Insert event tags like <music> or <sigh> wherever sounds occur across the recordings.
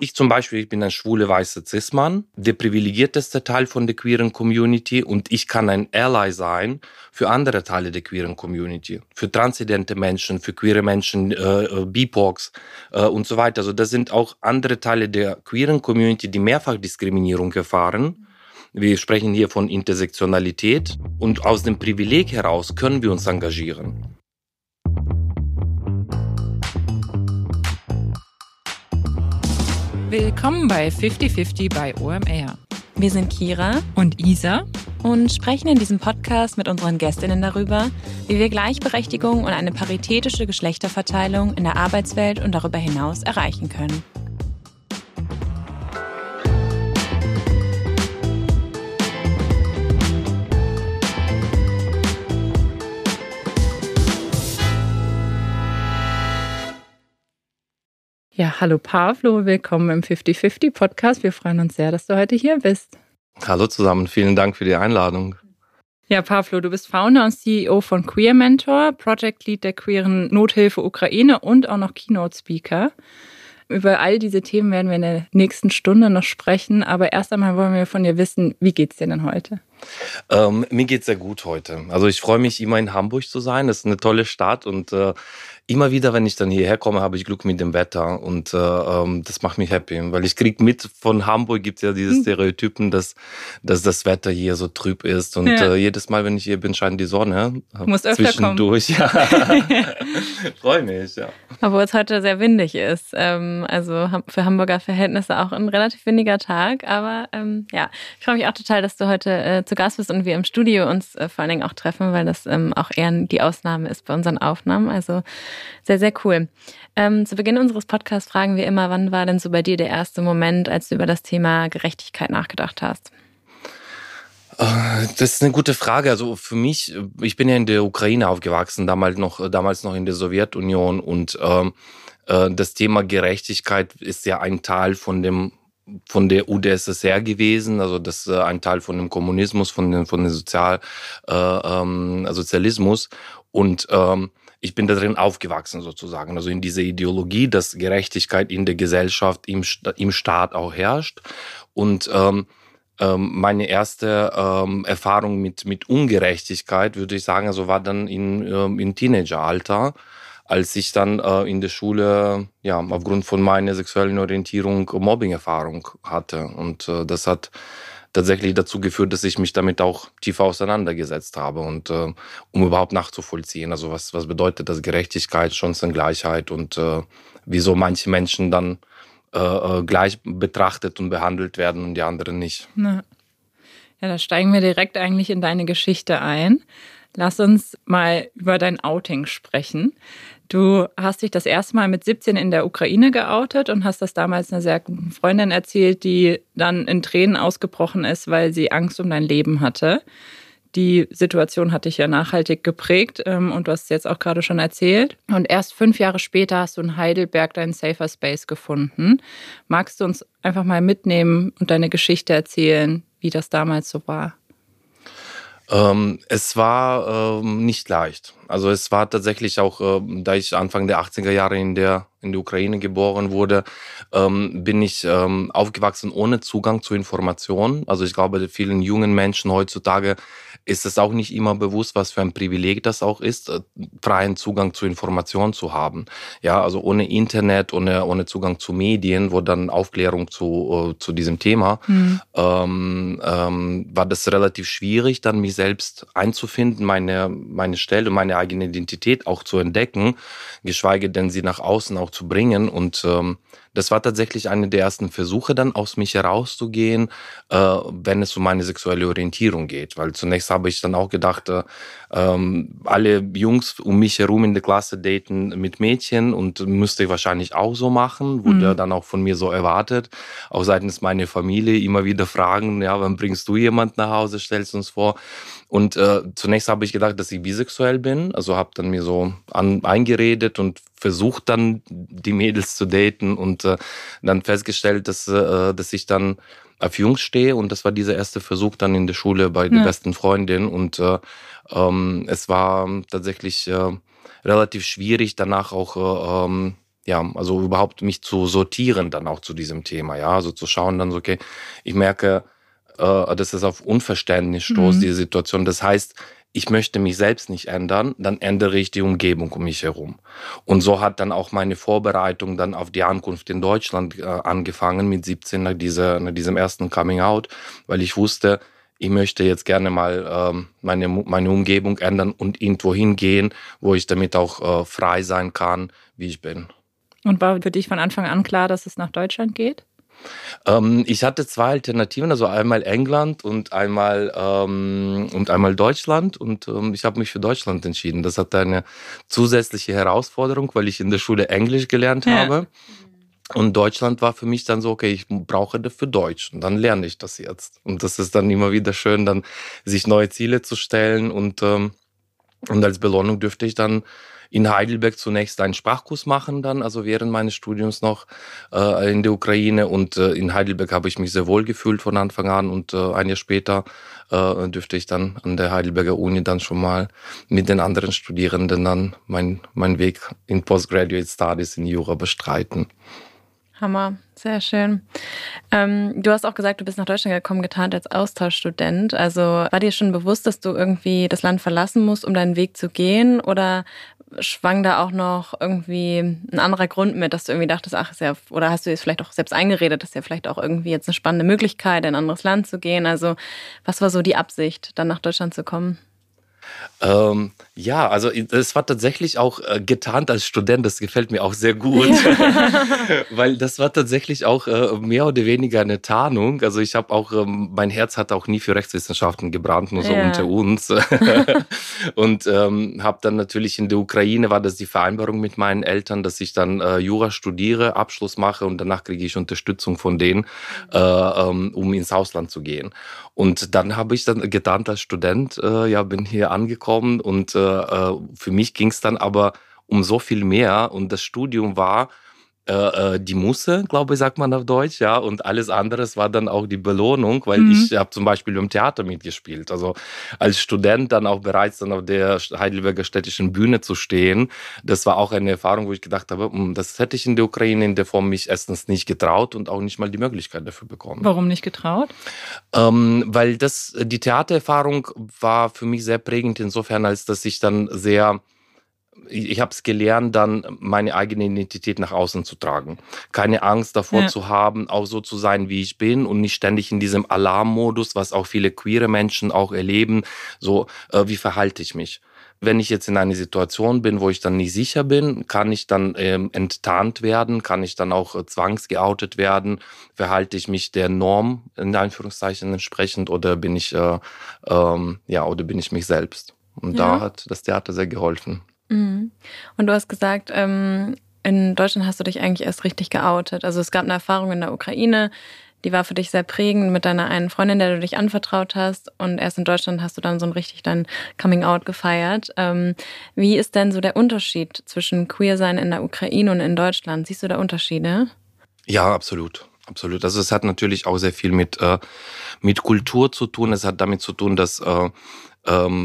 Ich zum Beispiel, ich bin ein schwule weißer Cis-Mann, der privilegierteste Teil von der queeren Community und ich kann ein Ally sein für andere Teile der queeren Community, für transidente Menschen, für queere Menschen, äh, äh BIPOCs äh, und so weiter. Also das sind auch andere Teile der queeren Community, die Mehrfachdiskriminierung erfahren. Wir sprechen hier von Intersektionalität und aus dem Privileg heraus können wir uns engagieren. Willkommen bei 5050 bei OMR. Wir sind Kira und Isa und sprechen in diesem Podcast mit unseren Gästinnen darüber, wie wir Gleichberechtigung und eine paritätische Geschlechterverteilung in der Arbeitswelt und darüber hinaus erreichen können. Ja, hallo Pavlo, willkommen im 50-50 Podcast. Wir freuen uns sehr, dass du heute hier bist. Hallo zusammen, vielen Dank für die Einladung. Ja, Pavlo, du bist Founder und CEO von Queer Mentor, Project Lead der queeren Nothilfe Ukraine und auch noch Keynote Speaker. Über all diese Themen werden wir in der nächsten Stunde noch sprechen, aber erst einmal wollen wir von dir wissen, wie geht's dir denn heute? Ähm, mir geht's sehr gut heute. Also ich freue mich immer in Hamburg zu sein. Das ist eine tolle Stadt und äh, immer wieder, wenn ich dann hierher komme, habe ich Glück mit dem Wetter und äh, ähm, das macht mich happy, weil ich krieg mit von Hamburg gibt es ja diese hm. Stereotypen, dass, dass das Wetter hier so trüb ist und ja. äh, jedes Mal, wenn ich hier bin, scheint die Sonne. Muss öfter zwischendurch. Kommen. <laughs> <laughs> Ja. Freue mich, ja. Obwohl es heute sehr windig ist, ähm, also für Hamburger Verhältnisse auch ein relativ windiger Tag, aber ähm, ja, ich freue mich auch total, dass du heute äh, zu Gast bist und wir im Studio uns äh, vor allen Dingen auch treffen, weil das ähm, auch eher die Ausnahme ist bei unseren Aufnahmen. Also sehr, sehr cool. Ähm, zu Beginn unseres Podcasts fragen wir immer, wann war denn so bei dir der erste Moment, als du über das Thema Gerechtigkeit nachgedacht hast? Äh, das ist eine gute Frage. Also für mich, ich bin ja in der Ukraine aufgewachsen, damals noch, damals noch in der Sowjetunion und ähm, äh, das Thema Gerechtigkeit ist ja ein Teil von dem von der UdSSR gewesen, also das äh, ein Teil von dem Kommunismus, von dem, von dem Sozial, äh, ähm, Sozialismus. Und ähm, ich bin da drin aufgewachsen sozusagen, also in dieser Ideologie, dass Gerechtigkeit in der Gesellschaft, im, im Staat auch herrscht. Und ähm, ähm, meine erste ähm, Erfahrung mit, mit Ungerechtigkeit, würde ich sagen, also war dann in, ähm, in Teenageralter als ich dann äh, in der Schule ja aufgrund von meiner sexuellen Orientierung Mobbing-Erfahrung hatte und äh, das hat tatsächlich dazu geführt, dass ich mich damit auch tiefer auseinandergesetzt habe und äh, um überhaupt nachzuvollziehen, also was was bedeutet das Gerechtigkeit, Chancengleichheit und äh, wieso manche Menschen dann äh, äh gleich betrachtet und behandelt werden und die anderen nicht. Ja, da steigen wir direkt eigentlich in deine Geschichte ein. Lass uns mal über dein Outing sprechen. Du hast dich das erste Mal mit 17 in der Ukraine geoutet und hast das damals einer sehr guten Freundin erzählt, die dann in Tränen ausgebrochen ist, weil sie Angst um dein Leben hatte. Die Situation hat dich ja nachhaltig geprägt ähm, und du hast es jetzt auch gerade schon erzählt. Und erst fünf Jahre später hast du in Heidelberg deinen Safer Space gefunden. Magst du uns einfach mal mitnehmen und deine Geschichte erzählen, wie das damals so war? Ähm, es war ähm, nicht leicht. Also es war tatsächlich auch, äh, da ich Anfang der 80er Jahre in der in der Ukraine geboren wurde, ähm, bin ich ähm, aufgewachsen ohne Zugang zu Informationen. Also ich glaube, vielen jungen Menschen heutzutage ist es auch nicht immer bewusst, was für ein Privileg das auch ist, äh, freien Zugang zu Informationen zu haben. Ja, also ohne Internet, ohne, ohne Zugang zu Medien, wo dann Aufklärung zu, äh, zu diesem Thema, mhm. ähm, war das relativ schwierig, dann mich selbst einzufinden, meine, meine Stelle, meine eigene Identität auch zu entdecken, geschweige denn sie nach außen auch zu bringen. Und ähm, das war tatsächlich eine der ersten Versuche, dann aus mich herauszugehen, äh, wenn es um meine sexuelle Orientierung geht. Weil zunächst habe ich dann auch gedacht, äh, ähm, alle Jungs um mich herum in der Klasse daten mit Mädchen und müsste ich wahrscheinlich auch so machen. Wurde mhm. dann auch von mir so erwartet. Auch seitens meiner Familie immer wieder fragen, ja, wann bringst du jemand nach Hause, stellst uns vor. Und äh, zunächst habe ich gedacht, dass ich bisexuell bin. Also habe dann mir so an, eingeredet und versucht dann die Mädels zu daten und äh, dann festgestellt, dass, äh, dass ich dann auf Jungs stehe und das war dieser erste Versuch dann in der Schule bei der besten Freundin und äh, ähm, es war tatsächlich äh, relativ schwierig danach auch äh, ähm, ja, also überhaupt mich zu sortieren dann auch zu diesem Thema, ja, also zu schauen dann so, okay, ich merke, äh, das ist auf Unverständnis stoß, mhm. die Situation. Das heißt, ich möchte mich selbst nicht ändern, dann ändere ich die Umgebung um mich herum. Und so hat dann auch meine Vorbereitung dann auf die Ankunft in Deutschland äh, angefangen mit 17 nach, dieser, nach diesem ersten Coming Out, weil ich wusste, ich möchte jetzt gerne mal ähm, meine, meine Umgebung ändern und irgendwo hingehen, wo ich damit auch äh, frei sein kann, wie ich bin. Und war für dich von Anfang an klar, dass es nach Deutschland geht? Ähm, ich hatte zwei Alternativen, also einmal England und einmal, ähm, und einmal Deutschland. Und ähm, ich habe mich für Deutschland entschieden. Das hatte eine zusätzliche Herausforderung, weil ich in der Schule Englisch gelernt ja. habe. Und Deutschland war für mich dann so, okay, ich brauche dafür Deutsch und dann lerne ich das jetzt. Und das ist dann immer wieder schön, dann sich neue Ziele zu stellen und, ähm, und als Belohnung dürfte ich dann in Heidelberg zunächst einen Sprachkurs machen, dann, also während meines Studiums noch äh, in der Ukraine. Und äh, in Heidelberg habe ich mich sehr wohl gefühlt von Anfang an. Und äh, ein Jahr später äh, dürfte ich dann an der Heidelberger Uni dann schon mal mit den anderen Studierenden dann meinen mein Weg in Postgraduate Studies in Jura bestreiten. Hammer, sehr schön. Ähm, du hast auch gesagt, du bist nach Deutschland gekommen, getarnt als Austauschstudent. Also war dir schon bewusst, dass du irgendwie das Land verlassen musst, um deinen Weg zu gehen? Oder schwang da auch noch irgendwie ein anderer Grund mit, dass du irgendwie dachtest, ach, ist ja, oder hast du es vielleicht auch selbst eingeredet, dass ja vielleicht auch irgendwie jetzt eine spannende Möglichkeit, in ein anderes Land zu gehen? Also was war so die Absicht, dann nach Deutschland zu kommen? Ähm, ja, also es war tatsächlich auch äh, getarnt als Student, das gefällt mir auch sehr gut, <laughs> weil das war tatsächlich auch äh, mehr oder weniger eine Tarnung. Also ich habe auch, ähm, mein Herz hat auch nie für Rechtswissenschaften gebrannt, nur so ja. unter uns. <laughs> und ähm, habe dann natürlich in der Ukraine war das die Vereinbarung mit meinen Eltern, dass ich dann äh, Jura studiere, Abschluss mache und danach kriege ich Unterstützung von denen, äh, ähm, um ins Ausland zu gehen. Und dann habe ich dann getarnt als Student, äh, ja, bin hier angekommen und äh, äh für mich ging es dann aber um so viel mehr und das Studium war äh, äh, die Musse, glaube ich, sagt man auf Deutsch, ja. Und alles anderes war dann auch die Belohnung, weil mhm. ich habe zum Beispiel im Theater mitgespielt. Also als Student dann auch bereits dann auf der Heidelberger städtischen Bühne zu stehen, das war auch eine Erfahrung, wo ich gedacht habe, hm, das hätte ich in der Ukraine in der Form mich erstens nicht getraut und auch nicht mal die Möglichkeit dafür bekommen. Warum nicht getraut? Ähm, weil das die Theatererfahrung war für mich sehr prägend insofern, als dass ich dann sehr ich habe es gelernt, dann meine eigene Identität nach außen zu tragen. Keine Angst davor ja. zu haben, auch so zu sein, wie ich bin und nicht ständig in diesem Alarmmodus, was auch viele queere Menschen auch erleben. So, äh, wie verhalte ich mich? Wenn ich jetzt in einer Situation bin, wo ich dann nicht sicher bin, kann ich dann ähm, enttarnt werden, kann ich dann auch äh, zwangsgeoutet werden, verhalte ich mich der Norm in Anführungszeichen entsprechend oder bin ich äh, ähm, ja oder bin ich mich selbst? Und ja. da hat das Theater sehr geholfen. Mhm. Und du hast gesagt, ähm, in Deutschland hast du dich eigentlich erst richtig geoutet. Also es gab eine Erfahrung in der Ukraine, die war für dich sehr prägend mit deiner einen Freundin, der du dich anvertraut hast. Und erst in Deutschland hast du dann so ein richtig dein Coming Out gefeiert. Ähm, wie ist denn so der Unterschied zwischen Queer-Sein in der Ukraine und in Deutschland? Siehst du da Unterschiede? Ja, absolut. Absolut. Also es hat natürlich auch sehr viel mit, äh, mit Kultur zu tun. Es hat damit zu tun, dass äh,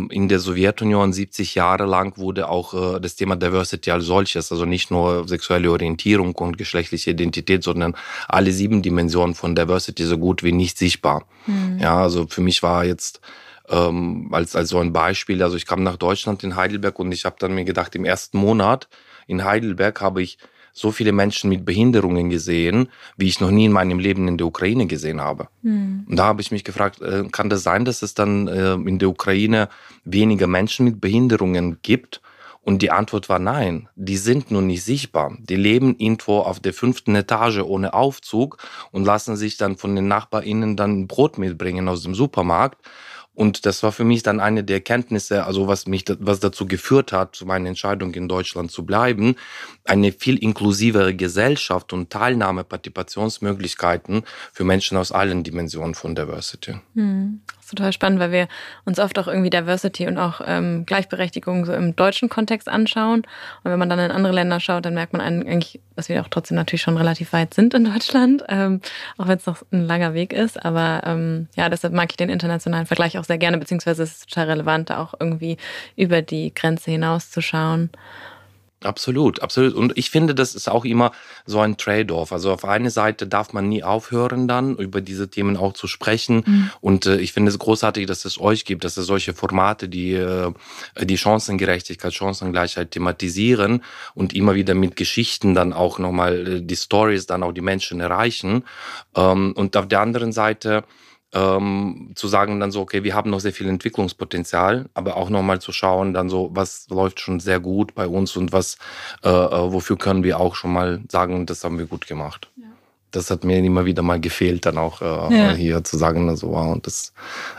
in der Sowjetunion 70 Jahre lang wurde auch äh, das Thema Diversity als solches, also nicht nur sexuelle Orientierung und geschlechtliche Identität, sondern alle sieben Dimensionen von Diversity so gut wie nicht sichtbar. Mhm. Ja, also für mich war jetzt ähm, als, als so ein Beispiel, also ich kam nach Deutschland in Heidelberg und ich habe dann mir gedacht, im ersten Monat in Heidelberg habe ich so viele Menschen mit Behinderungen gesehen, wie ich noch nie in meinem Leben in der Ukraine gesehen habe. Mhm. Und da habe ich mich gefragt, äh, kann das sein, dass es dann äh, in der Ukraine weniger Menschen mit Behinderungen gibt? Und die Antwort war nein, die sind nur nicht sichtbar. Die leben irgendwo auf der fünften Etage ohne Aufzug und lassen sich dann von den NachbarInnen dann Brot mitbringen aus dem Supermarkt. Und das war für mich dann eine der Erkenntnisse, also was mich, was dazu geführt hat, zu meiner Entscheidung in Deutschland zu bleiben, eine viel inklusivere Gesellschaft und Teilnahme, Partizipationsmöglichkeiten für Menschen aus allen Dimensionen von Diversity. Hm total spannend, weil wir uns oft auch irgendwie Diversity und auch ähm, Gleichberechtigung so im deutschen Kontext anschauen. Und wenn man dann in andere Länder schaut, dann merkt man eigentlich, dass wir auch trotzdem natürlich schon relativ weit sind in Deutschland, ähm, auch wenn es noch ein langer Weg ist. Aber ähm, ja, deshalb mag ich den internationalen Vergleich auch sehr gerne, beziehungsweise es ist total relevant, da auch irgendwie über die Grenze hinaus zu schauen. Absolut, absolut. Und ich finde, das ist auch immer so ein Trade-off. Also auf eine Seite darf man nie aufhören, dann über diese Themen auch zu sprechen. Mhm. Und äh, ich finde es großartig, dass es euch gibt, dass es solche Formate, die äh, die Chancengerechtigkeit, Chancengleichheit thematisieren und immer wieder mit Geschichten dann auch nochmal äh, die Stories dann auch die Menschen erreichen. Ähm, und auf der anderen Seite ähm, zu sagen dann so, okay, wir haben noch sehr viel Entwicklungspotenzial, aber auch nochmal zu schauen, dann so, was läuft schon sehr gut bei uns und was, äh, äh, wofür können wir auch schon mal sagen, das haben wir gut gemacht. Ja. Das hat mir immer wieder mal gefehlt, dann auch äh, ja. hier zu sagen, so, also, wow, und das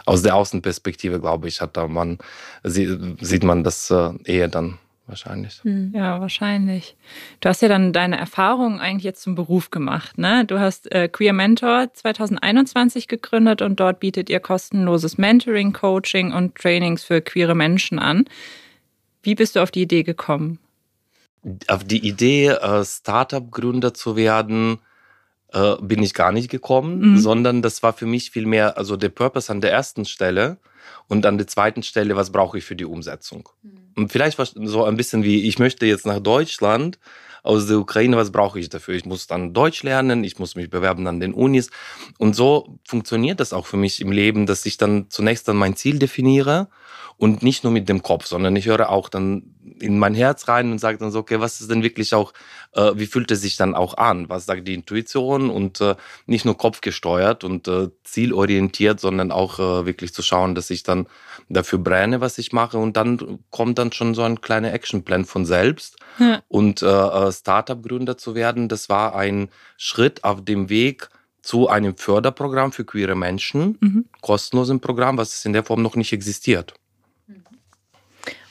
aus der Außenperspektive, glaube ich, hat da man, sieht man das äh, eher dann wahrscheinlich. Hm. Ja, wahrscheinlich. Du hast ja dann deine Erfahrungen eigentlich jetzt zum Beruf gemacht. Ne? Du hast äh, Queer Mentor 2021 gegründet und dort bietet ihr kostenloses Mentoring, Coaching und Trainings für queere Menschen an. Wie bist du auf die Idee gekommen? Auf die Idee, äh, Startup-Gründer zu werden, äh, bin ich gar nicht gekommen, mhm. sondern das war für mich vielmehr, also der Purpose an der ersten Stelle und an der zweiten Stelle, was brauche ich für die Umsetzung. Mhm. Und vielleicht so ein bisschen wie, ich möchte jetzt nach Deutschland aus der Ukraine, was brauche ich dafür? Ich muss dann Deutsch lernen, ich muss mich bewerben an den Unis. Und so funktioniert das auch für mich im Leben, dass ich dann zunächst dann mein Ziel definiere und nicht nur mit dem Kopf, sondern ich höre auch dann in mein Herz rein und sage dann so, okay, was ist denn wirklich auch, äh, wie fühlt es sich dann auch an? Was sagt die Intuition und äh, nicht nur kopfgesteuert und äh, zielorientiert, sondern auch äh, wirklich zu schauen, dass ich dann dafür brenne, was ich mache und dann kommt dann schon so ein kleiner Actionplan von selbst. Ja. Und äh, äh, Startup-Gründer zu werden, das war ein Schritt auf dem Weg, zu einem Förderprogramm für queere Menschen, mhm. kostenlosen Programm, was in der Form noch nicht existiert.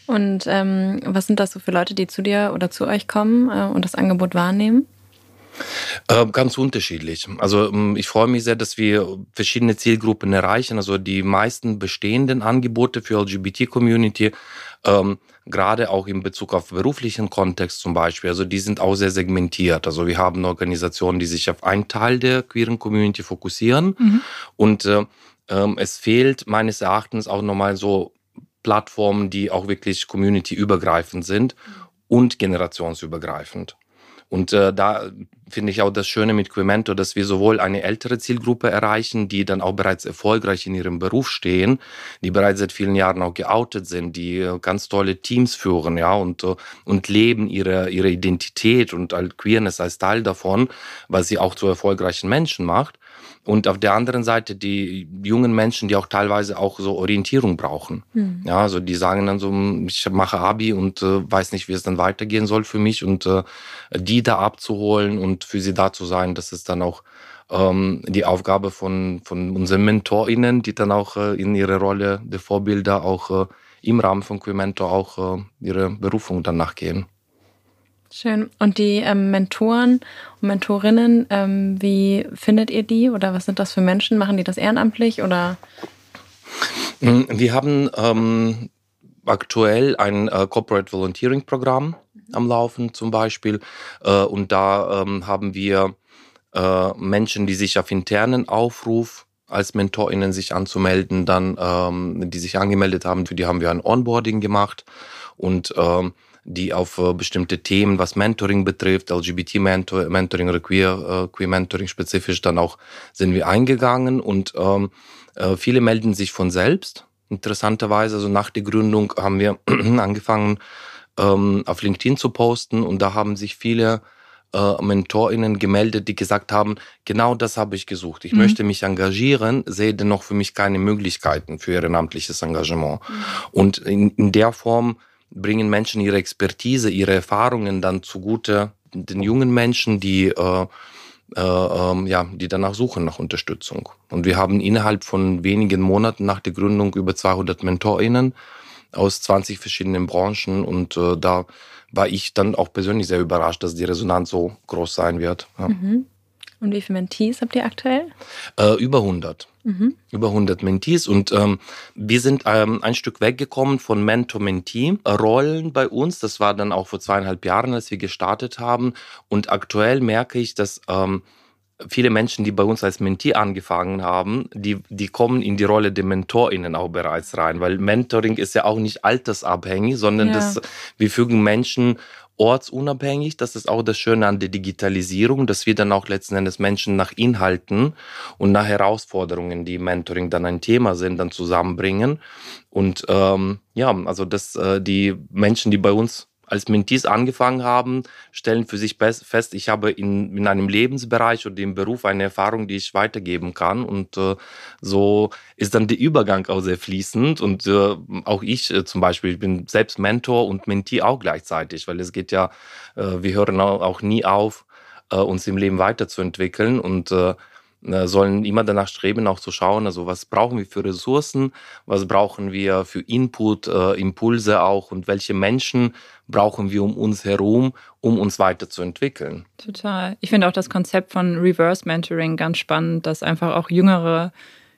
Und ähm, was sind das so für Leute, die zu dir oder zu euch kommen äh, und das Angebot wahrnehmen? Äh, ganz unterschiedlich. Also ähm, ich freue mich sehr, dass wir verschiedene Zielgruppen erreichen. Also die meisten bestehenden Angebote für LGBT-Community, ähm, gerade auch in Bezug auf beruflichen Kontext zum Beispiel, also die sind auch sehr segmentiert. Also wir haben Organisationen, die sich auf einen Teil der queeren Community fokussieren mhm. und äh, ähm, es fehlt meines Erachtens auch nochmal so Plattformen, die auch wirklich community-übergreifend sind und generationsübergreifend. Und äh, da finde ich auch das Schöne mit Quimento, dass wir sowohl eine ältere Zielgruppe erreichen, die dann auch bereits erfolgreich in ihrem Beruf stehen, die bereits seit vielen Jahren auch geoutet sind, die äh, ganz tolle Teams führen, ja, und, äh, und leben ihre, ihre Identität und Queerness als Teil davon, was sie auch zu erfolgreichen Menschen macht. Und auf der anderen Seite die jungen Menschen, die auch teilweise auch so Orientierung brauchen. Mhm. Ja, also die sagen dann so, ich mache Abi und äh, weiß nicht, wie es dann weitergehen soll für mich und äh, die da abzuholen und für sie da zu sein, das ist dann auch ähm, die Aufgabe von, von unseren MentorInnen, die dann auch äh, in ihrer Rolle der Vorbilder auch äh, im Rahmen von Quimento auch äh, ihre Berufung dann nachgehen. Schön. Und die ähm, Mentoren und Mentorinnen, ähm, wie findet ihr die oder was sind das für Menschen? Machen die das ehrenamtlich oder? Mm, wir haben ähm, aktuell ein äh, Corporate Volunteering Programm am Laufen zum Beispiel äh, und da ähm, haben wir äh, Menschen, die sich auf internen Aufruf als MentorInnen sich anzumelden, dann ähm, die sich angemeldet haben, für die haben wir ein Onboarding gemacht und ähm, die auf äh, bestimmte Themen, was Mentoring betrifft, LGBT-Mentoring oder Queer, äh, Queer Mentoring spezifisch, dann auch sind wir eingegangen und ähm, äh, viele melden sich von selbst. Interessanterweise, also nach der Gründung haben wir <clears throat> angefangen, ähm, auf LinkedIn zu posten und da haben sich viele äh, MentorInnen gemeldet, die gesagt haben, genau das habe ich gesucht. Ich mhm. möchte mich engagieren, sehe dennoch für mich keine Möglichkeiten für ehrenamtliches Engagement. Mhm. Und in, in der Form bringen Menschen ihre Expertise, ihre Erfahrungen dann zugute den jungen Menschen, die äh, äh, ähm, ja, die danach suchen nach Unterstützung. Und wir haben innerhalb von wenigen Monaten nach der Gründung über 200 MentorInnen aus 20 verschiedenen Branchen und äh, da war ich dann auch persönlich sehr überrascht, dass die Resonanz so groß sein wird. Ja. Mhm. Und wie viele Mentees habt ihr aktuell? Äh, über 100. Mhm. Über 100 Mentees. Und ähm, wir sind ähm, ein Stück weggekommen von Mentor-Mentee-Rollen bei uns. Das war dann auch vor zweieinhalb Jahren, als wir gestartet haben. Und aktuell merke ich, dass ähm, viele Menschen, die bei uns als Mentee angefangen haben, die, die kommen in die Rolle der MentorInnen auch bereits rein, weil Mentoring ist ja auch nicht altersabhängig, sondern ja. das, wir fügen Menschen ortsunabhängig. Das ist auch das Schöne an der Digitalisierung, dass wir dann auch letzten Endes Menschen nach Inhalten und nach Herausforderungen, die im Mentoring dann ein Thema sind, dann zusammenbringen. Und ähm, ja, also dass äh, die Menschen, die bei uns als Mentees angefangen haben, stellen für sich fest, ich habe in, in einem Lebensbereich oder im Beruf eine Erfahrung, die ich weitergeben kann. Und äh, so ist dann der Übergang auch sehr fließend. Und äh, auch ich äh, zum Beispiel, ich bin selbst Mentor und Mentee auch gleichzeitig, weil es geht ja, äh, wir hören auch, nie auf, äh, uns im Leben weiterzuentwickeln. Und äh, sollen immer danach streben, auch zu schauen, also was brauchen wir für Ressourcen, was brauchen wir für Input, äh, Impulse auch und welche Menschen brauchen wir um uns herum, um uns weiterzuentwickeln. Total. Ich finde auch das Konzept von Reverse Mentoring ganz spannend, dass einfach auch jüngere,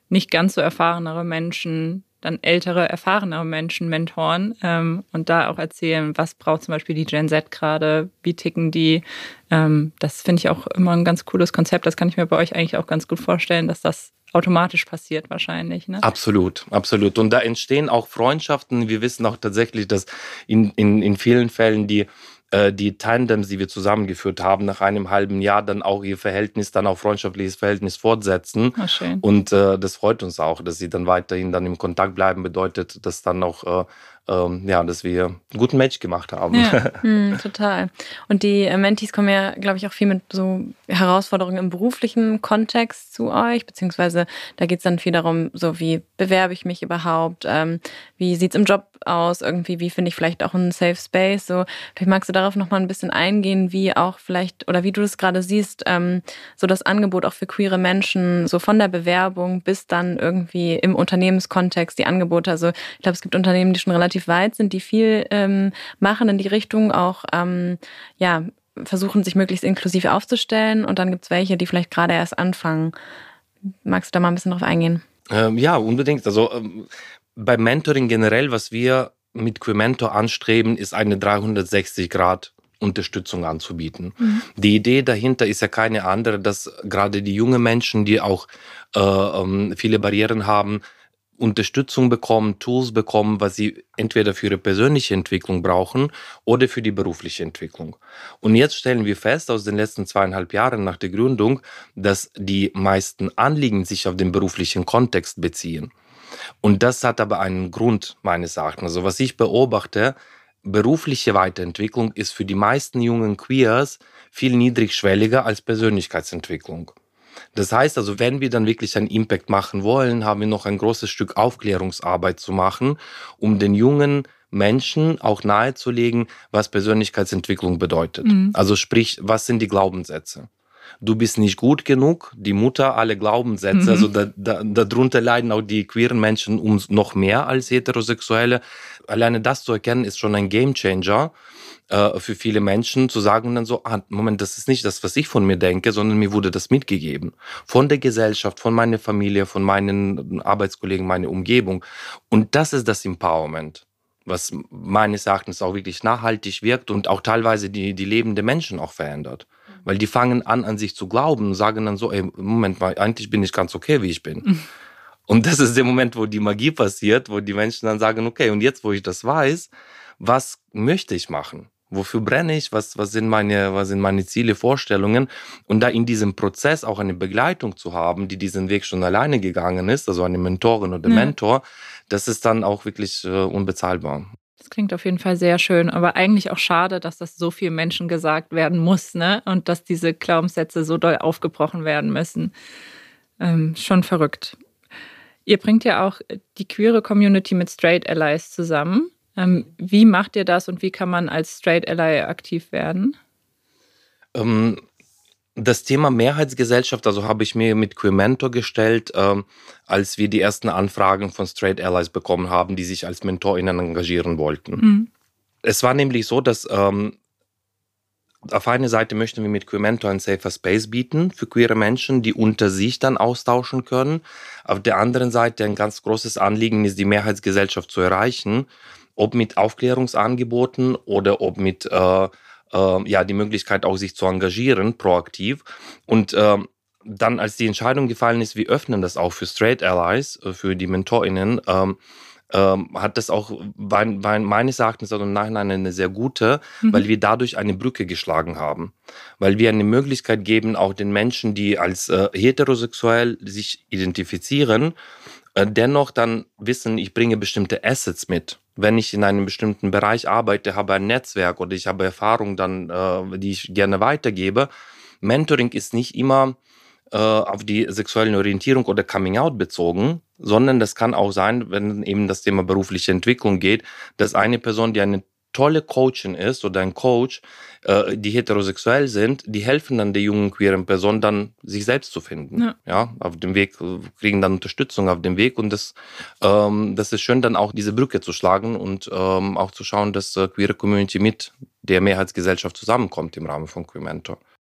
nicht ganz so erfahrenere Menschen dann ältere, erfahrenere Menschen mentoren ähm, und da auch erzählen, was braucht zum Beispiel die Gen Z gerade, wie ticken die. Ähm, das finde ich auch immer ein ganz cooles Konzept. Das kann ich mir bei euch eigentlich auch ganz gut vorstellen, dass das automatisch passiert wahrscheinlich. Ne? Absolut, absolut. Und da entstehen auch Freundschaften. Wir wissen auch tatsächlich, dass in, in, in vielen Fällen die äh, die Tandems, die wir zusammengeführt haben, nach einem halben Jahr dann auch ihr Verhältnis, dann auch freundschaftliches Verhältnis fortsetzen. Oh, schön. Und äh, das freut uns auch, dass sie dann weiterhin dann im Kontakt bleiben, bedeutet, dass dann auch äh, ähm, ja, dass wir einen guten Match gemacht haben. Ja, <laughs> hm, total. Und die äh, Mentees kommen ja, glaube ich, auch viel mit so Herausforderungen im beruflichen Kontext zu euch, beziehungsweise da geht es dann viel darum, so wie bewerbe ich mich überhaupt, ähm, wie sieht es im Job aus, irgendwie, wie finde ich vielleicht auch einen Safe Space, so, vielleicht magst du darauf nochmal ein bisschen eingehen, wie auch vielleicht, oder wie du das gerade siehst, ähm, so das Angebot auch für queere Menschen, so von der Bewerbung bis dann irgendwie im Unternehmenskontext die Angebote, also ich glaube, es gibt Unternehmen, die schon relativ relativ weit sind, die viel ähm, machen in die Richtung, auch ähm, ja, versuchen, sich möglichst inklusiv aufzustellen. Und dann gibt es welche, die vielleicht gerade erst anfangen. Magst du da mal ein bisschen drauf eingehen? Ähm, ja, unbedingt. Also ähm, beim Mentoring generell, was wir mit Quementor anstreben, ist eine 360 Grad Unterstützung anzubieten. Mhm. Die Idee dahinter ist ja keine andere, dass gerade die jungen Menschen, die auch äh, ähm, viele Barrieren haben, Unterstützung bekommen, Tools bekommen, was sie entweder für ihre persönliche Entwicklung brauchen oder für die berufliche Entwicklung. Und jetzt stellen wir fest aus den letzten zweieinhalb Jahren nach der Gründung, dass die meisten Anliegen sich auf den beruflichen Kontext beziehen. Und das hat aber einen Grund meines Erachtens. Also was ich beobachte, berufliche Weiterentwicklung ist für die meisten jungen Queers viel niedrigschwelliger als Persönlichkeitsentwicklung. Das heißt also, wenn wir dann wirklich einen Impact machen wollen, haben wir noch ein großes Stück Aufklärungsarbeit zu machen, um den jungen Menschen auch nahezulegen, was Persönlichkeitsentwicklung bedeutet. Mhm. Also sprich, was sind die Glaubenssätze? Du bist nicht gut genug, die Mutter alle Glaubenssätze, mhm. also da, da, darunter leiden auch die queeren Menschen um noch mehr als Heterosexuelle. Alleine das zu erkennen, ist schon ein Gamechanger äh, für viele Menschen zu sagen dann so, ah, Moment, das ist nicht das, was ich von mir denke, sondern mir wurde das mitgegeben. Von der Gesellschaft, von meiner Familie, von meinen Arbeitskollegen, meiner Umgebung. Und das ist das Empowerment was meines Erachtens auch wirklich nachhaltig wirkt und auch teilweise die, die Leben der Menschen auch verändert. Weil die fangen an, an sich zu glauben und sagen dann so, ey, Moment mal, eigentlich bin ich ganz okay, wie ich bin. Mhm. Und das ist der Moment, wo die Magie passiert, wo die Menschen dann sagen, okay, und jetzt, wo ich das weiß, was möchte ich machen? Wofür brenne ich? Was, was, sind meine, was sind meine Ziele, Vorstellungen? Und da in diesem Prozess auch eine Begleitung zu haben, die diesen Weg schon alleine gegangen ist, also eine Mentorin oder ja. Mentor, das ist dann auch wirklich äh, unbezahlbar. Das klingt auf jeden Fall sehr schön, aber eigentlich auch schade, dass das so vielen Menschen gesagt werden muss, ne? Und dass diese Glaubenssätze so doll aufgebrochen werden müssen. Ähm, schon verrückt. Ihr bringt ja auch die queere Community mit Straight Allies zusammen. Ähm, wie macht ihr das und wie kann man als Straight Ally aktiv werden? Ähm, das Thema Mehrheitsgesellschaft, also habe ich mir mit Queer Mentor gestellt, ähm, als wir die ersten Anfragen von Straight Allies bekommen haben, die sich als MentorInnen engagieren wollten. Mhm. Es war nämlich so, dass ähm, auf einer Seite möchten wir mit Queer Mentor ein safer Space bieten für queere Menschen, die unter sich dann austauschen können. Auf der anderen Seite ein ganz großes Anliegen ist, die Mehrheitsgesellschaft zu erreichen ob mit Aufklärungsangeboten oder ob mit äh, äh, ja die Möglichkeit auch sich zu engagieren proaktiv und äh, dann als die Entscheidung gefallen ist, wir öffnen das auch für Straight Allies, äh, für die MentorInnen, ähm, ähm, hat das auch meines Erachtens auch im Nachhinein eine sehr gute, mhm. weil wir dadurch eine Brücke geschlagen haben. Weil wir eine Möglichkeit geben, auch den Menschen, die als äh, heterosexuell sich identifizieren, äh, dennoch dann wissen, ich bringe bestimmte Assets mit. Wenn ich in einem bestimmten Bereich arbeite, habe ein Netzwerk oder ich habe Erfahrung, dann, äh, die ich gerne weitergebe. Mentoring ist nicht immer äh, auf die sexuelle Orientierung oder Coming Out bezogen, sondern das kann auch sein, wenn eben das Thema berufliche Entwicklung geht, dass eine Person, die eine tolle Coachin ist oder ein Coach, äh, die heterosexuell sind, die helfen dann der jungen queeren Person dann, sich selbst zu finden. Ja, ja auf dem Weg, kriegen dann Unterstützung auf dem Weg und das, ähm, das ist schön, dann auch diese Brücke zu schlagen und ähm, auch zu schauen, dass äh, queere Community mit der Mehrheitsgesellschaft zusammenkommt im Rahmen von Queer.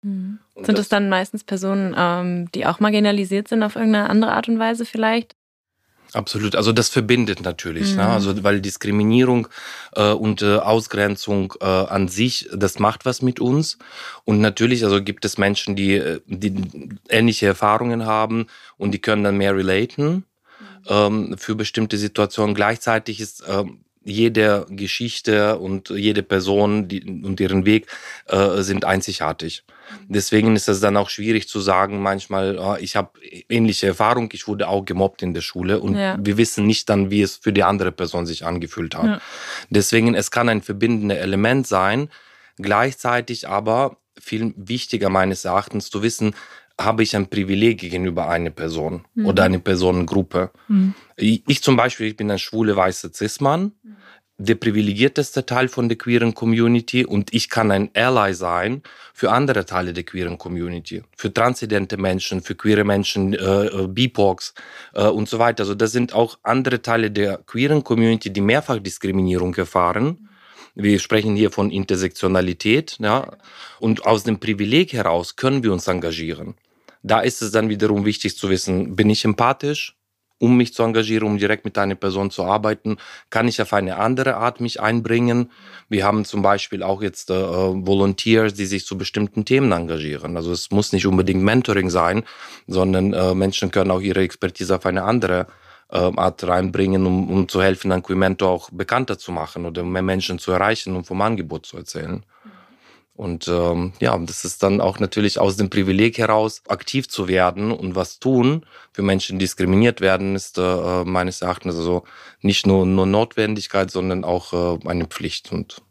Mhm. Sind das, das dann meistens Personen, ähm, die auch marginalisiert sind auf irgendeine andere Art und Weise vielleicht? Absolut, also das verbindet natürlich, ne? mhm. ne? also weil Diskriminierung äh, und äh, Ausgrenzung äh, an sich, das macht was mit uns und natürlich, also gibt es Menschen, die, äh, die ähnliche Erfahrungen haben und die können dann mehr relaten mhm. ähm, für bestimmte Situationen. Gleichzeitig ist ähm, jede Geschichte und jede Person die, und ihren Weg äh, sind einzigartig. Deswegen ist es dann auch schwierig zu sagen, manchmal, oh, ich habe ähnliche Erfahrung, ich wurde auch gemobbt in der Schule und ja. wir wissen nicht dann, wie es für die andere Person sich angefühlt hat. Ja. Deswegen, es kann ein verbindendes Element sein, gleichzeitig aber viel wichtiger meines Erachtens zu wissen, habe ich ein Privileg gegenüber einer Person mhm. oder einer Personengruppe. Mhm. Ich, ich, zum Beispiel, ich bin ein schwule weißer Cis-Mann. Mhm der privilegierteste Teil von der queeren Community und ich kann ein Ally sein für andere Teile der queeren Community, für transidente Menschen, für queere Menschen, äh, äh BIPOX äh, und so weiter. Also das sind auch andere Teile der queeren Community, die mehrfach Diskriminierung erfahren. Wir sprechen hier von Intersektionalität, ja, und aus dem Privileg heraus können wir uns engagieren. Da ist es dann wiederum wichtig zu wissen, bin ich empathisch? um mich zu engagieren, um direkt mit einer Person zu arbeiten, kann ich auf eine andere Art mich einbringen. Wir haben zum Beispiel auch jetzt äh, Volunteers, die sich zu bestimmten Themen engagieren. Also es muss nicht unbedingt Mentoring sein, sondern äh, Menschen können auch ihre Expertise auf eine andere äh, Art reinbringen, um, um zu helfen, Mentor auch bekannter zu machen oder mehr Menschen zu erreichen und vom Angebot zu erzählen. Und ähm, ja, das ist dann auch natürlich aus dem Privileg heraus, aktiv zu werden und was tun für Menschen, die diskriminiert werden, ist äh, meines Erachtens also nicht nur, nur Notwendigkeit, sondern auch äh, eine Pflicht. Und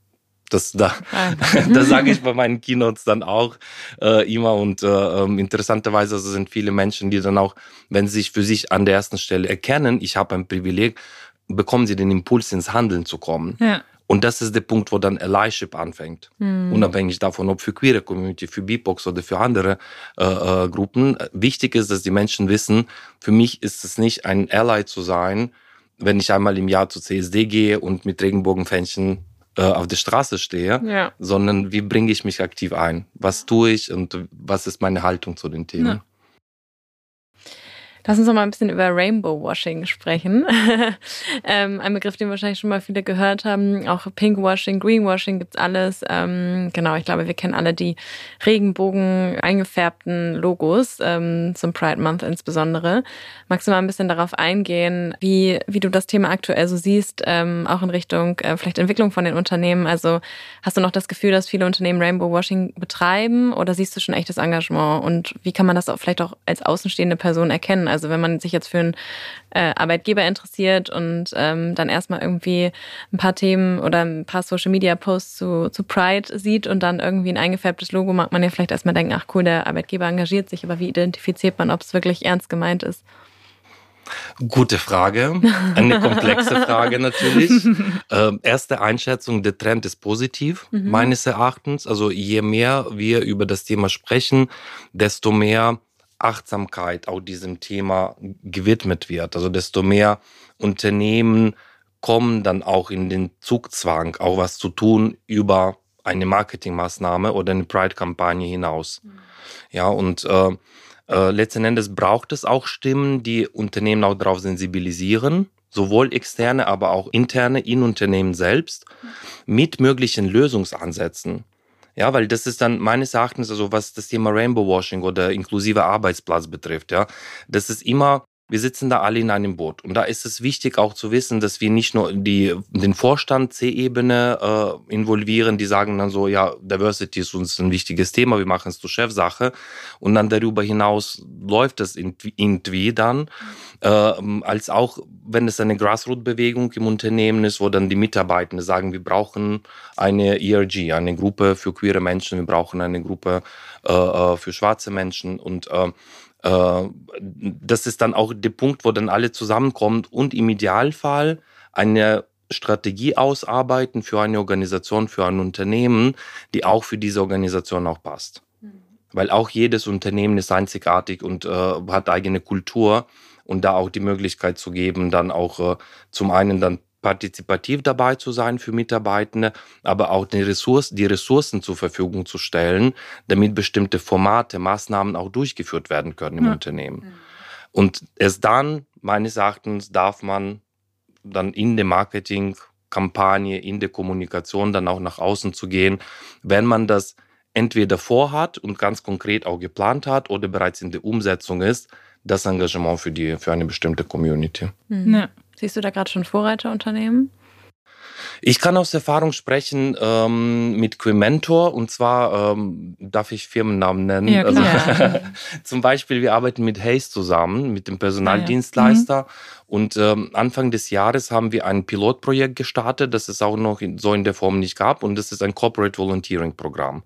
das da, <laughs> das sage ich bei meinen Keynotes dann auch äh, immer. Und äh, ähm, interessanterweise also sind viele Menschen, die dann auch, wenn sie sich für sich an der ersten Stelle erkennen, ich habe ein Privileg, bekommen sie den Impuls, ins Handeln zu kommen. Ja. Und das ist der Punkt, wo dann Allyship anfängt. Mhm. Unabhängig davon, ob für queere Community, für BIPOX oder für andere äh, äh, Gruppen. Wichtig ist, dass die Menschen wissen, für mich ist es nicht ein Ally zu sein, wenn ich einmal im Jahr zur CSD gehe und mit Regenbogenfähnchen äh, auf der Straße stehe, ja. sondern wie bringe ich mich aktiv ein? Was tue ich und was ist meine Haltung zu den Themen? Ja. Lass uns noch mal ein bisschen über Rainbow Washing sprechen. <laughs> ähm, ein Begriff, den wahrscheinlich schon mal viele gehört haben. Auch Pinkwashing, Greenwashing gibt's alles. Ähm, genau, ich glaube, wir kennen alle die Regenbogen eingefärbten Logos ähm, zum Pride Month insbesondere. Magst du mal ein bisschen darauf eingehen, wie, wie du das Thema aktuell so siehst, ähm, auch in Richtung äh, vielleicht Entwicklung von den Unternehmen? Also hast du noch das Gefühl, dass viele Unternehmen Rainbow Washing betreiben oder siehst du schon echtes Engagement? Und wie kann man das auch vielleicht auch als außenstehende Person erkennen? Also wenn man sich jetzt für einen äh, Arbeitgeber interessiert und ähm, dann erstmal irgendwie ein paar Themen oder ein paar Social Media Posts zu, zu Pride sieht und dann irgendwie ein eingefärbtes Logo, mag man ja vielleicht erstmal denken, ach cool, der Arbeitgeber engagiert sich, aber wie identifiziert man, ob es wirklich ernst gemeint ist? Gute Frage, eine komplexe Frage natürlich. <laughs> Ähm, erste Einschätzung, der Trend ist positiv, mhm. meines Erachtens. Also je mehr wir über das Thema sprechen, desto mehr Achtsamkeit auch diesem Thema gewidmet wird. Also desto mehr Unternehmen kommen dann auch in den Zugzwang, auch was zu tun über eine Marketingmaßnahme oder eine Pride-Kampagne hinaus. Mhm. Ja, und äh, äh, letzten Endes braucht es auch Stimmen, die Unternehmen auch darauf sensibilisieren, sowohl externe, aber auch interne in Unternehmen selbst, mhm. mit möglichen Lösungsansätzen. Ja, weil das ist dann meines Erachtens, also was das Thema Rainbow Washing oder inklusive Arbeitsplatz betrifft, ja, das ist immer wir sitzen da alle in einem Boot. Und da ist es wichtig auch zu wissen, dass wir nicht nur die, den Vorstand C-Ebene äh, involvieren, die sagen dann so, ja, Diversity ist uns ein wichtiges Thema, wir machen es zur Chefsache. Und dann darüber hinaus läuft es irgendwie dann, äh, als auch, wenn es eine Grassroot-Bewegung im Unternehmen ist, wo dann die Mitarbeitenden sagen, wir brauchen eine ERG, eine Gruppe für queere Menschen, wir brauchen eine Gruppe äh, äh für schwarze Menschen und äh, äh, das ist dann auch der Punkt, wo dann alle zusammenkommen und im Idealfall eine Strategie ausarbeiten für eine Organisation, für ein Unternehmen, die auch für diese Organisation auch passt. Mhm. Weil auch jedes Unternehmen ist einzigartig und äh, hat eigene Kultur und da auch die Möglichkeit zu geben, dann auch äh, zum einen dann partizipativ dabei zu sein für Mitarbeitende, aber auch die, Ressourcen, die Ressourcen zur Verfügung zu stellen, damit bestimmte Formate, Maßnahmen auch durchgeführt werden können im ja. Unternehmen. Und erst dann, meines Erachtens, darf man dann in der Marketingkampagne, in der Kommunikation dann auch nach außen zu gehen, wenn man das entweder vorhat und ganz konkret auch geplant hat oder bereits in der Umsetzung ist, das Engagement für, die, für eine bestimmte Community. Mhm. Ja. Siehst du da gerade schon Vorreiterunternehmen? Ich kann aus Erfahrung sprechen ähm, mit Quimentor und zwar ähm, darf ich Firmennamen nennen. Ja, also, <laughs> zum Beispiel, wir arbeiten mit Hayes zusammen, mit dem Personaldienstleister. Ja, ja. Mhm. Und ähm, Anfang des Jahres haben wir ein Pilotprojekt gestartet, das es auch noch in, so in der Form nicht gab. Und das ist ein Corporate Volunteering Programm. Mhm.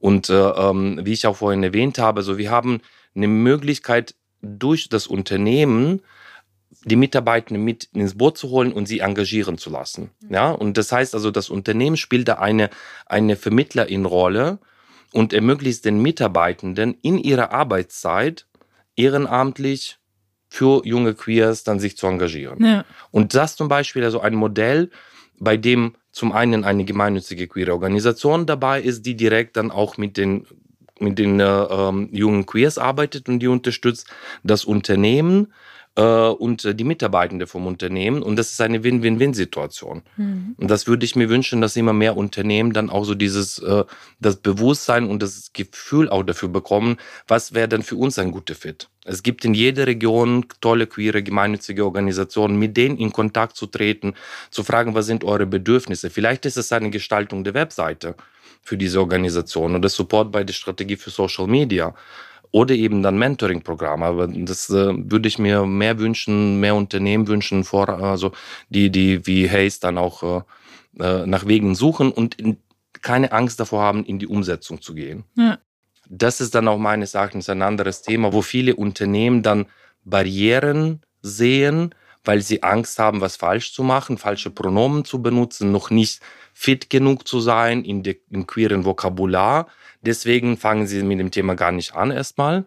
Und äh, ähm, wie ich auch vorhin erwähnt habe, so wir haben eine Möglichkeit durch das Unternehmen die Mitarbeitenden mit ins Boot zu holen und sie engagieren zu lassen. Mhm. Ja, und das heißt also, das Unternehmen spielt da eine, eine Vermittlerin-Rolle und ermöglicht den Mitarbeitenden in ihrer Arbeitszeit ehrenamtlich für junge Queers dann sich zu engagieren. Ja. Und das zum Beispiel also ein Modell, bei dem zum einen eine gemeinnützige queere Organisation dabei ist, die direkt dann auch mit den mit den äh, ähm, jungen Queers arbeitet und die unterstützt das Unternehmen und äh, die Mitarbeitenden vom Unternehmen. Und das ist eine Win-Win-Win-Situation. Mhm. Und das würde ich mir wünschen, dass immer mehr Unternehmen dann auch so dieses, äh, das Bewusstsein und das Gefühl auch dafür bekommen, was wäre denn für uns ein guter Fit. Es gibt in jeder Region tolle, queere, gemeinnützige Organisationen, mit denen in Kontakt zu treten, zu fragen, was sind eure Bedürfnisse. Vielleicht ist es eine Gestaltung der Webseite für diese Organisation oder Support bei der Strategie für Social Media oder eben dann Mentoring-Programme. Aber das äh, würde ich mir mehr wünschen, mehr Unternehmen wünschen, vor, also die, die wie Hayes dann auch äh, äh, nach Wegen suchen und in, keine Angst davor haben, in die Umsetzung zu gehen. Ja. Das ist dann auch meines Erachtens ein anderes Thema, wo viele Unternehmen dann Barrieren sehen, weil sie Angst haben, was falsch zu machen, falsche Pronomen zu benutzen, noch nicht fit genug zu sein in de, im queeren Vokabular. Deswegen fangen sie mit dem Thema gar nicht an erstmal.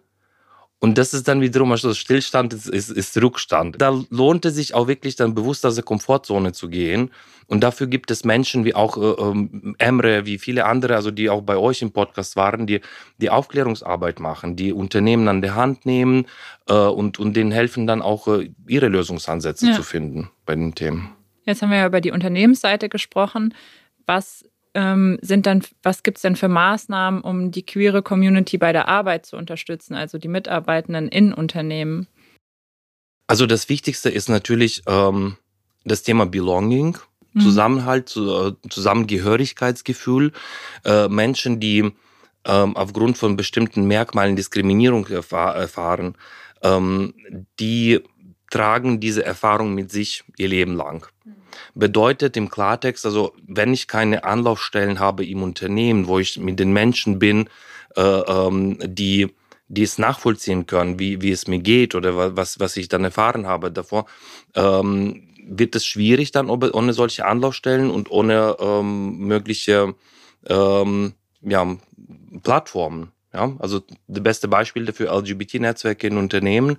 Und das ist dann wiederum, also Stillstand ist, ist, ist Rückstand. Da lohnt es sich auch wirklich dann bewusst aus der Komfortzone zu gehen. Und dafür gibt es Menschen wie auch äh, ähm, Emre, wie viele andere, also die auch bei euch im Podcast waren, die die Aufklärungsarbeit machen, die Unternehmen an der Hand nehmen äh, und, und denen helfen dann auch äh, ihre Lösungsansätze ja. zu finden bei den Themen. Jetzt haben wir ja über die Unternehmensseite gesprochen. Was ähm, sind dann, was gibt es denn für Maßnahmen, um die queere Community bei der Arbeit zu unterstützen, also die Mitarbeitenden in Unternehmen? Also das Wichtigste ist natürlich ähm, das Thema Belonging, mhm. Zusammenhalt, äh, Zusammengehörigkeitsgefühl. Äh, Menschen, die ähm, aufgrund von bestimmten Merkmalen Diskriminierung erfahr erfahren, ähm, die tragen diese Erfahrung mit sich ihr Leben lang. Bedeutet im Klartext, also wenn ich keine Anlaufstellen habe im Unternehmen, wo ich mit den Menschen bin, äh, ähm, die die es nachvollziehen können, wie, wie es mir geht oder was, was ich dann erfahren habe davor, ähm, wird es schwierig dann ohne solche Anlaufstellen und ohne ähm, mögliche ähm, ja, Plattformen. Ja, also das beste Beispiel dafür LGBT-Netzwerke in Unternehmen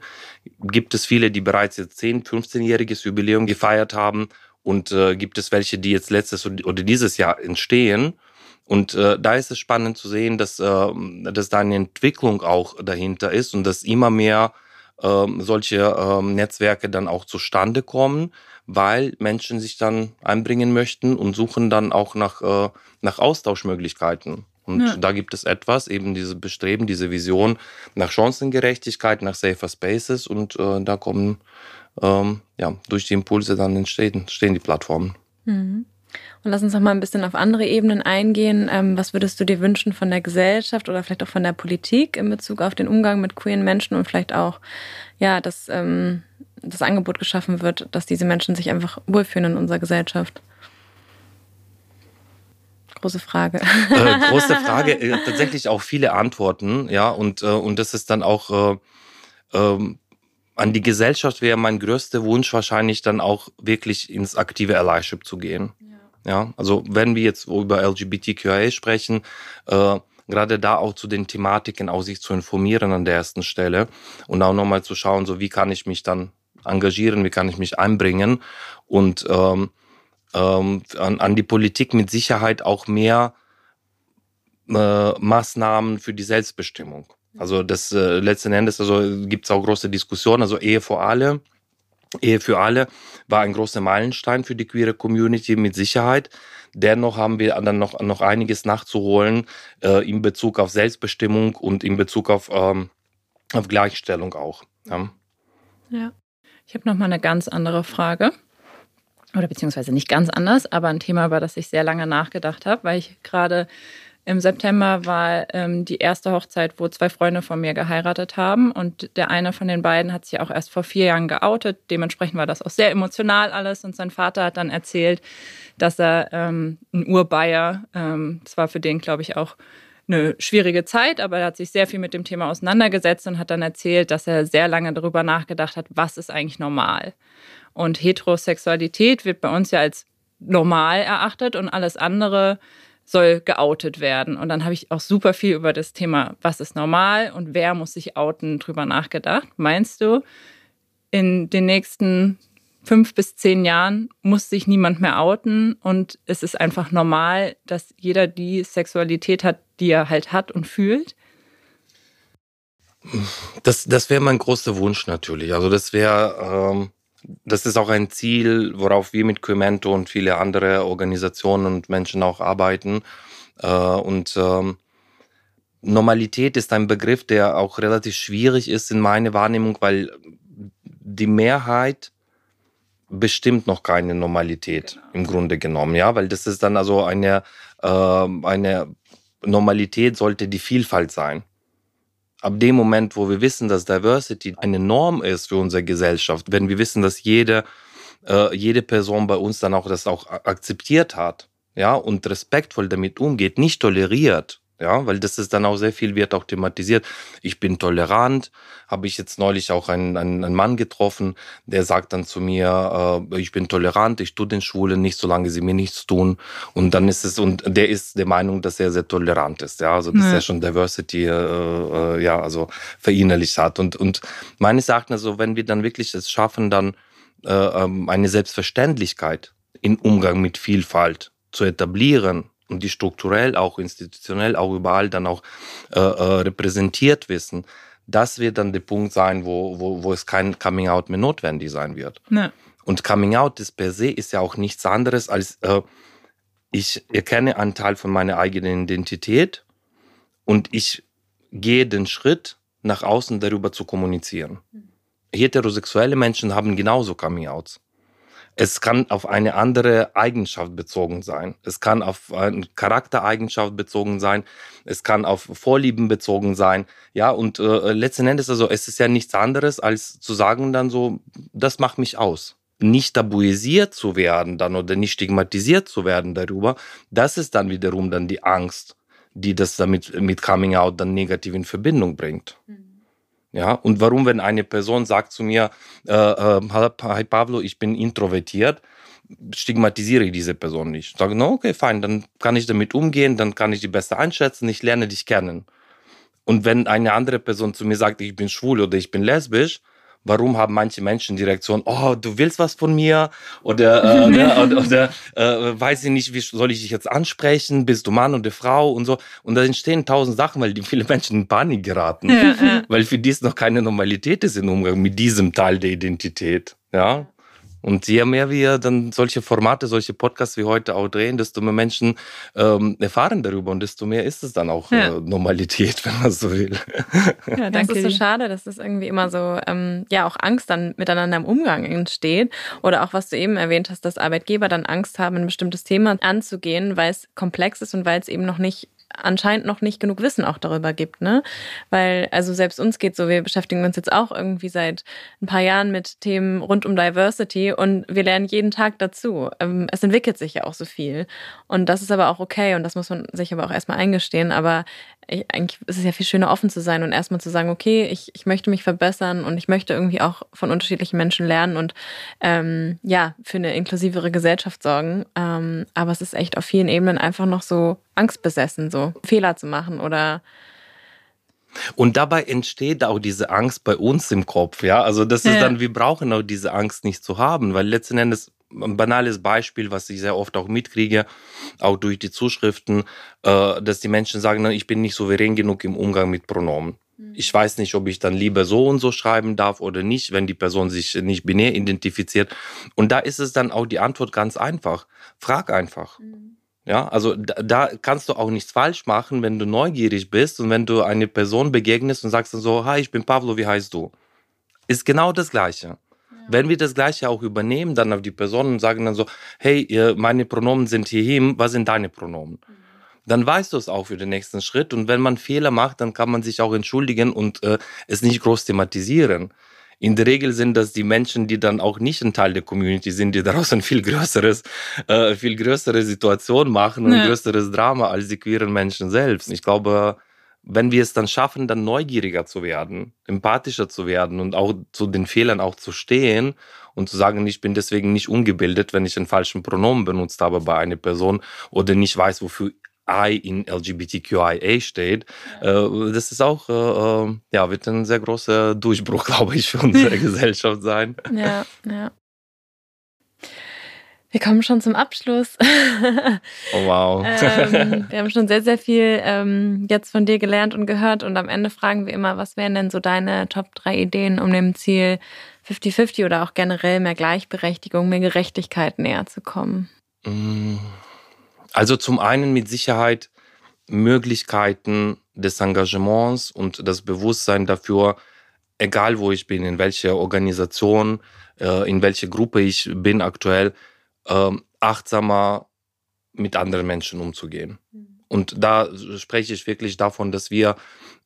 gibt es viele, die bereits jetzt 10, 15-jähriges Jubiläum gefeiert haben und äh, gibt es welche, die jetzt letztes oder dieses Jahr entstehen. Und äh, da ist es spannend zu sehen, dass, äh, dass da eine Entwicklung auch dahinter ist und dass immer mehr äh, solche äh, Netzwerke dann auch zustande kommen, weil Menschen sich dann einbringen möchten und suchen dann auch nach, äh, nach Austauschmöglichkeiten. Und ja. da gibt es etwas, eben diese Bestreben, diese Vision nach Chancengerechtigkeit, nach safer Spaces und äh, da kommen ähm, ja durch die Impulse dann entstehen, entstehen die Plattformen. Mhm. Und lass uns noch mal ein bisschen auf andere Ebenen eingehen. Ähm, was würdest du dir wünschen von der Gesellschaft oder vielleicht auch von der Politik in Bezug auf den Umgang mit queeren Menschen und vielleicht auch, ja, dass ähm, das Angebot geschaffen wird, dass diese Menschen sich einfach wohlfühlen in unserer Gesellschaft? Große Frage. Äh, <laughs> große Frage, äh, tatsächlich auch viele Antworten, ja, und, äh, und das ist dann auch äh, ähm, an die Gesellschaft wäre mein größter Wunsch wahrscheinlich dann auch wirklich ins aktive Allyship zu gehen. Ja, also wenn wir jetzt über LGBTQIA sprechen, äh, gerade da auch zu den Thematiken auch sich zu informieren an der ersten Stelle und auch nochmal zu schauen, so wie kann ich mich dann engagieren, wie kann ich mich einbringen und ähm, ähm, an, an die Politik mit Sicherheit auch mehr äh, Maßnahmen für die Selbstbestimmung. Also das äh, letzten Endes, also gibt es auch große Diskussionen, also Ehe vor alle Ehe für alle war ein großer Meilenstein für die queere Community mit Sicherheit. Dennoch haben wir dann noch, noch einiges nachzuholen äh, in Bezug auf Selbstbestimmung und in Bezug auf, ähm, auf Gleichstellung auch. Ja. ja. Ich habe noch mal eine ganz andere Frage. Oder beziehungsweise nicht ganz anders, aber ein Thema, über das ich sehr lange nachgedacht habe, weil ich gerade im September war ähm, die erste Hochzeit, wo zwei Freunde von mir geheiratet haben. Und der eine von den beiden hat sich auch erst vor vier Jahren geoutet. Dementsprechend war das auch sehr emotional alles. Und sein Vater hat dann erzählt, dass er ähm, ein Urbayer, ähm, das für den, glaube ich, auch eine schwierige Zeit, aber er hat sich sehr viel mit dem Thema auseinandergesetzt und hat dann erzählt, dass er sehr lange darüber nachgedacht hat, was ist eigentlich normal. Und Heterosexualität wird bei uns ja als normal erachtet und alles andere soll geoutet werden. Und dann habe ich auch super viel über das Thema, was ist normal und wer muss sich outen, drüber nachgedacht. Meinst du, in den nächsten fünf bis zehn Jahren muss sich niemand mehr outen und es ist einfach normal, dass jeder die Sexualität hat, die er halt hat und fühlt? Das, das wäre mein großer Wunsch natürlich. Also das wäre ähm, das ist auch ein Ziel, worauf wir mit Quimento und viele andere Organisationen und Menschen auch arbeiten. Äh, und ähm, Normalität ist ein Begriff, der auch relativ schwierig ist in meiner Wahrnehmung, weil die Mehrheit bestimmt noch keine Normalität genau. im Grunde genommen, ja, weil das ist dann also eine, äh, eine Normalität sollte die Vielfalt sein ab dem Moment, wo wir wissen, dass Diversity eine Norm ist für unsere Gesellschaft, wenn wir wissen, dass jede, äh, jede Person bei uns dann auch das auch akzeptiert hat, ja, und respektvoll damit umgeht, nicht toleriert, ja, weil das ist dann auch sehr viel wird auch thematisiert. Ich bin tolerant, habe ich jetzt neulich auch einen, einen, einen Mann getroffen, der sagt dann zu mir, äh, ich bin tolerant, ich tue den Schwulen nicht, solange sie mir nichts tun. Und dann ist es, und der ist der Meinung, dass er sehr tolerant ist, ja, also dass ja. er schon Diversity, äh, äh, ja, also verinnerlicht hat. Und, und meines Erachtens, also wenn wir dann wirklich es schaffen, dann äh, ähm, eine Selbstverständlichkeit im Umgang mit Vielfalt zu etablieren, und die strukturell, auch institutionell, auch überall dann auch äh, äh, repräsentiert wissen, das wird dann der Punkt sein, wo, wo, wo es kein Coming Out mehr notwendig sein wird. Ne. Und Coming Out ist per se ist ja auch nichts anderes als äh, ich erkenne einen Teil von meiner eigenen Identität und ich gehe den Schritt nach außen darüber zu kommunizieren. Mhm. Heterosexuelle Menschen haben genauso Coming Outs. Es kann auf eine andere Eigenschaft bezogen sein. Es kann auf eine Charaktereigenschaft bezogen sein. Es kann auf Vorlieben bezogen sein. Ja, und äh, letzten Endes, also es ist ja nichts anderes, als zu sagen dann so, das macht mich aus. Nicht tabuisiert zu werden dann oder nicht stigmatisiert zu werden darüber, das ist dann wiederum dann die Angst, die das damit mit Coming Out dann negativ in Verbindung bringt. Mhm. Ja, und warum, wenn eine Person sagt zu mir, äh, äh, hi Pablo, ich bin introvertiert, stigmatisiere ich diese Person nicht. Sage, no, okay, fein, dann kann ich damit umgehen, dann kann ich die besser einschätzen, ich lerne dich kennen. Und wenn eine andere Person zu mir sagt, ich bin schwul oder ich bin lesbisch, warum haben manche Menschen die Reaktion, oh, du willst was von mir? Oder, äh, <laughs> ne, oder, oder äh, weiß ich nicht, wie soll ich dich jetzt ansprechen? Bist du Mann oder Frau und so? Und da entstehen tausend Sachen, weil die viele Menschen in Panik geraten. Ja, ja. Weil für die es noch keine Normalität ist im Umgang mit diesem Teil der Identität. Ja. Und je mehr wir dann solche Formate, solche Podcasts wie heute auch drehen, desto mehr Menschen ähm, erfahren darüber und desto mehr ist es dann auch ja. äh, Normalität, <laughs> wenn man so will. Ja, danke. Das ist so schade, dass es irgendwie immer so, ähm, ja, auch Angst dann miteinander im Umgang entsteht. Oder auch, was du eben erwähnt hast, dass Arbeitgeber dann Angst haben, ein bestimmtes Thema anzugehen, weil es komplex ist und weil es eben noch nicht anscheinend noch nicht genug Wissen auch darüber gibt, ne? Weil, also selbst uns geht so, wir beschäftigen uns jetzt auch irgendwie seit ein paar Jahren mit Themen rund um Diversity und wir lernen jeden Tag dazu. Ähm, es entwickelt sich ja auch so viel. Und das ist aber auch okay und das muss man sich aber auch erstmal eingestehen. Aber ich, eigentlich ist es ja viel schöner, offen zu sein und erstmal zu sagen, okay, ich, ich möchte mich verbessern und ich möchte irgendwie auch von unterschiedlichen Menschen lernen und ähm, ja, für eine inklusivere Gesellschaft sorgen. Ähm, aber es ist echt auf vielen Ebenen einfach noch so angstbesessen, so Fehler zu machen oder und dabei entsteht auch diese Angst bei uns im Kopf, ja. Also das ist ja. dann, wir brauchen auch diese Angst nicht zu haben, weil letzten Endes ein banales Beispiel, was ich sehr oft auch mitkriege, auch durch die Zuschriften, äh, dass die Menschen sagen, ich bin nicht souverän genug im Umgang mit Pronomen. Mhm. Ich weiß nicht, ob ich dann lieber so und so schreiben darf oder nicht, wenn die Person sich nicht binär identifiziert. Und da ist es dann auch die Antwort ganz einfach. Frag einfach. Mhm. Ja, also da, da, kannst du auch nichts falsch machen, wenn du neugierig bist und wenn du eine Person begegnest und sagst dann so, hi, ich bin Pavlo, wie heißt du? Ist genau das Gleiche. Wenn wir das Gleiche auch übernehmen, dann auf die Person und sagen dann so, hey, meine Pronomen sind hierhin, was sind deine Pronomen? Mhm. Dann weißt du es auch für den nächsten Schritt und wenn man Fehler macht, dann kann man sich auch entschuldigen und äh, es nicht groß thematisieren in der Regel sind das die Menschen, die dann auch nicht ein Teil der Community sind, die daraus ein viel größeres, äh, viel größere Situation machen und ja. ein größeres Drama als die queeren Menschen selbst. Ich glaube, wenn wir es dann schaffen, dann neugieriger zu werden, empathischer zu werden und auch zu den Fehlern auch zu stehen und zu sagen, ich bin deswegen nicht ungebildet, wenn ich einen falschen Pronomen benutzt habe bei einer Person oder nicht weiß, wofür I in LGBTQIA steht. Äh, das ist auch, äh, äh, ja, wird ein sehr großer Durchbruch, <laughs> glaube ich, für unsere <laughs> Gesellschaft sein. Ja, ja. Wir kommen schon zum Abschluss. <laughs> oh wow. ähm, <laughs> wir haben schon sehr, sehr viel ähm, jetzt von dir gelernt und gehört und am Ende fragen wir immer, was wären denn so deine Top 3 Ideen, um dem Ziel 50-50 oder auch generell mehr Gleichberechtigung, mehr Gerechtigkeit näher zu kommen? Mm. Also zum einen mit Sicherheit Möglichkeiten des Engagements und das Bewusstsein dafür, egal wo ich bin, in welcher Organisation, äh, in welcher Gruppe ich bin aktuell, ähm, achtsamer mit anderen Menschen umzugehen. Mhm. Und da spreche ich wirklich davon, dass wir,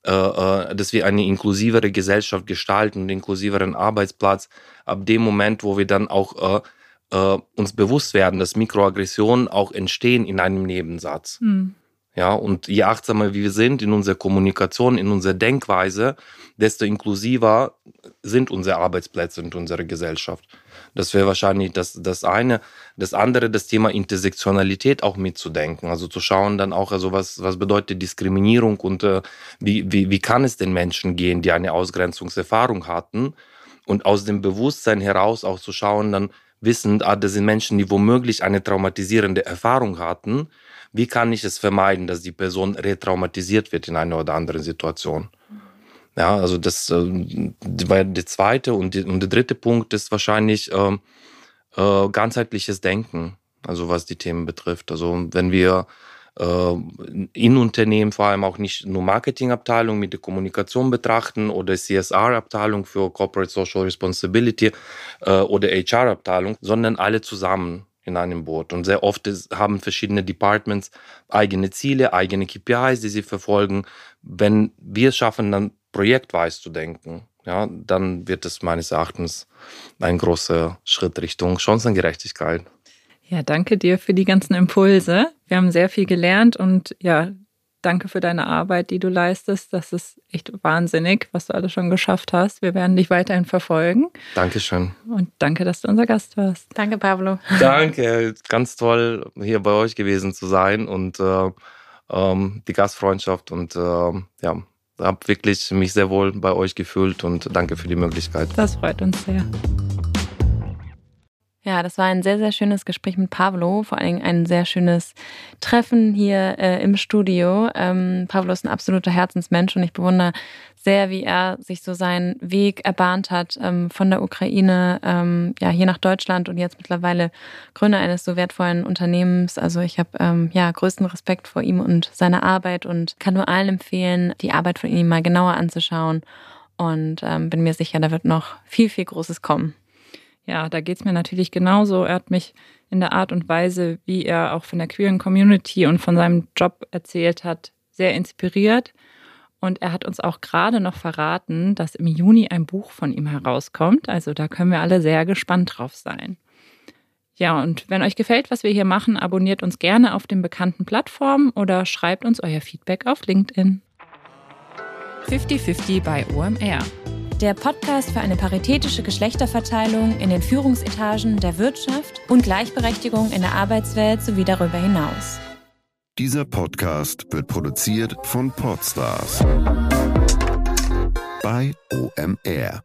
äh, äh, dass wir eine inklusivere Gesellschaft gestalten, einen inklusiveren Arbeitsplatz, ab dem Moment, wo wir dann auch äh, uns bewusst werden, dass Mikroaggressionen auch entstehen in einem Nebensatz. Mhm. Ja, und je achtsamer wir sind in unserer Kommunikation, in unserer Denkweise, desto inklusiver sind unsere Arbeitsplätze und unsere Gesellschaft. Das wäre wahrscheinlich das, das eine. Das andere, das Thema Intersektionalität auch mitzudenken. Also zu schauen dann auch, also was, was bedeutet Diskriminierung und äh, wie, wie, wie kann es den Menschen gehen, die eine Ausgrenzungserfahrung hatten. Und aus dem Bewusstsein heraus auch zu schauen, dann, wissend, ah, das sind Menschen, die womöglich eine traumatisierende Erfahrung hatten. Wie kann ich es vermeiden, dass die Person retraumatisiert wird in einer oder anderen Situation? Ja, also das äh, war der zweite und, die, und der dritte Punkt ist wahrscheinlich äh, äh, ganzheitliches Denken, also was die Themen betrifft. Also wenn wir äh, in Unternehmen vor allem auch nicht nur Marketingabteilung mit der Kommunikation betrachten oder CSR-Abteilung für Corporate Social Responsibility äh, oder HR-Abteilung, sondern alle zusammen in einem Boot. Und sehr oft haben verschiedene Departments eigene Ziele, eigene KPIs, die sie verfolgen. Wenn wir es schaffen, dann projektweise zu denken, ja, dann wird es meines Erachtens ein großer Schritt Richtung Chancengerechtigkeit. Ja, danke dir für die ganzen Impulse. Wir haben sehr viel gelernt und ja, danke für deine Arbeit, die du leistest. Das ist echt wahnsinnig, was du alles schon geschafft hast. Wir werden dich weiterhin verfolgen. Dankeschön. Und danke, dass du unser Gast warst. Danke, Pablo. <laughs> Danke, ganz toll, hier bei euch gewesen zu sein und äh, ähm, die Gastfreundschaft und äh, ja, habe wirklich mich sehr wohl bei euch gefühlt und danke für die Möglichkeit. Das freut uns sehr. Ja, das war ein sehr, sehr schönes Gespräch mit Pavlo, vor allem ein sehr schönes Treffen hier äh, im Studio. Ähm, Pavlo ist ein absoluter Herzensmensch und ich bewundere sehr, wie er sich so seinen Weg erbahnt hat ähm, von der Ukraine ähm, ja hier nach Deutschland und jetzt mittlerweile Gründer eines so wertvollen Unternehmens. Also ich habe ähm, ja größten Respekt vor ihm und seiner Arbeit und kann nur allen empfehlen, die Arbeit von ihm mal genauer anzuschauen und ähm, bin mir sicher, da wird noch viel, viel Großes kommen ja, da geht's mir natürlich genauso. Er hat mich in der Art und Weise, wie er auch von der queeren Community und von seinem Job erzählt hat, sehr inspiriert. Und er hat uns auch gerade noch verraten, dass im Juni ein Buch von ihm herauskommt. Also da können wir alle sehr gespannt drauf sein. Ja, und wenn euch gefällt, was wir hier machen, abonniert uns gerne auf den bekannten Plattformen oder schreibt uns euer Feedback auf LinkedIn. 50-50 bei OMR der Podcast für eine paritätische Geschlechterverteilung in den Führungsetagen der Wirtschaft und Gleichberechtigung in der Arbeitswelt sowie darüber hinaus. Dieser Podcast wird produziert von Podstars bei OMR.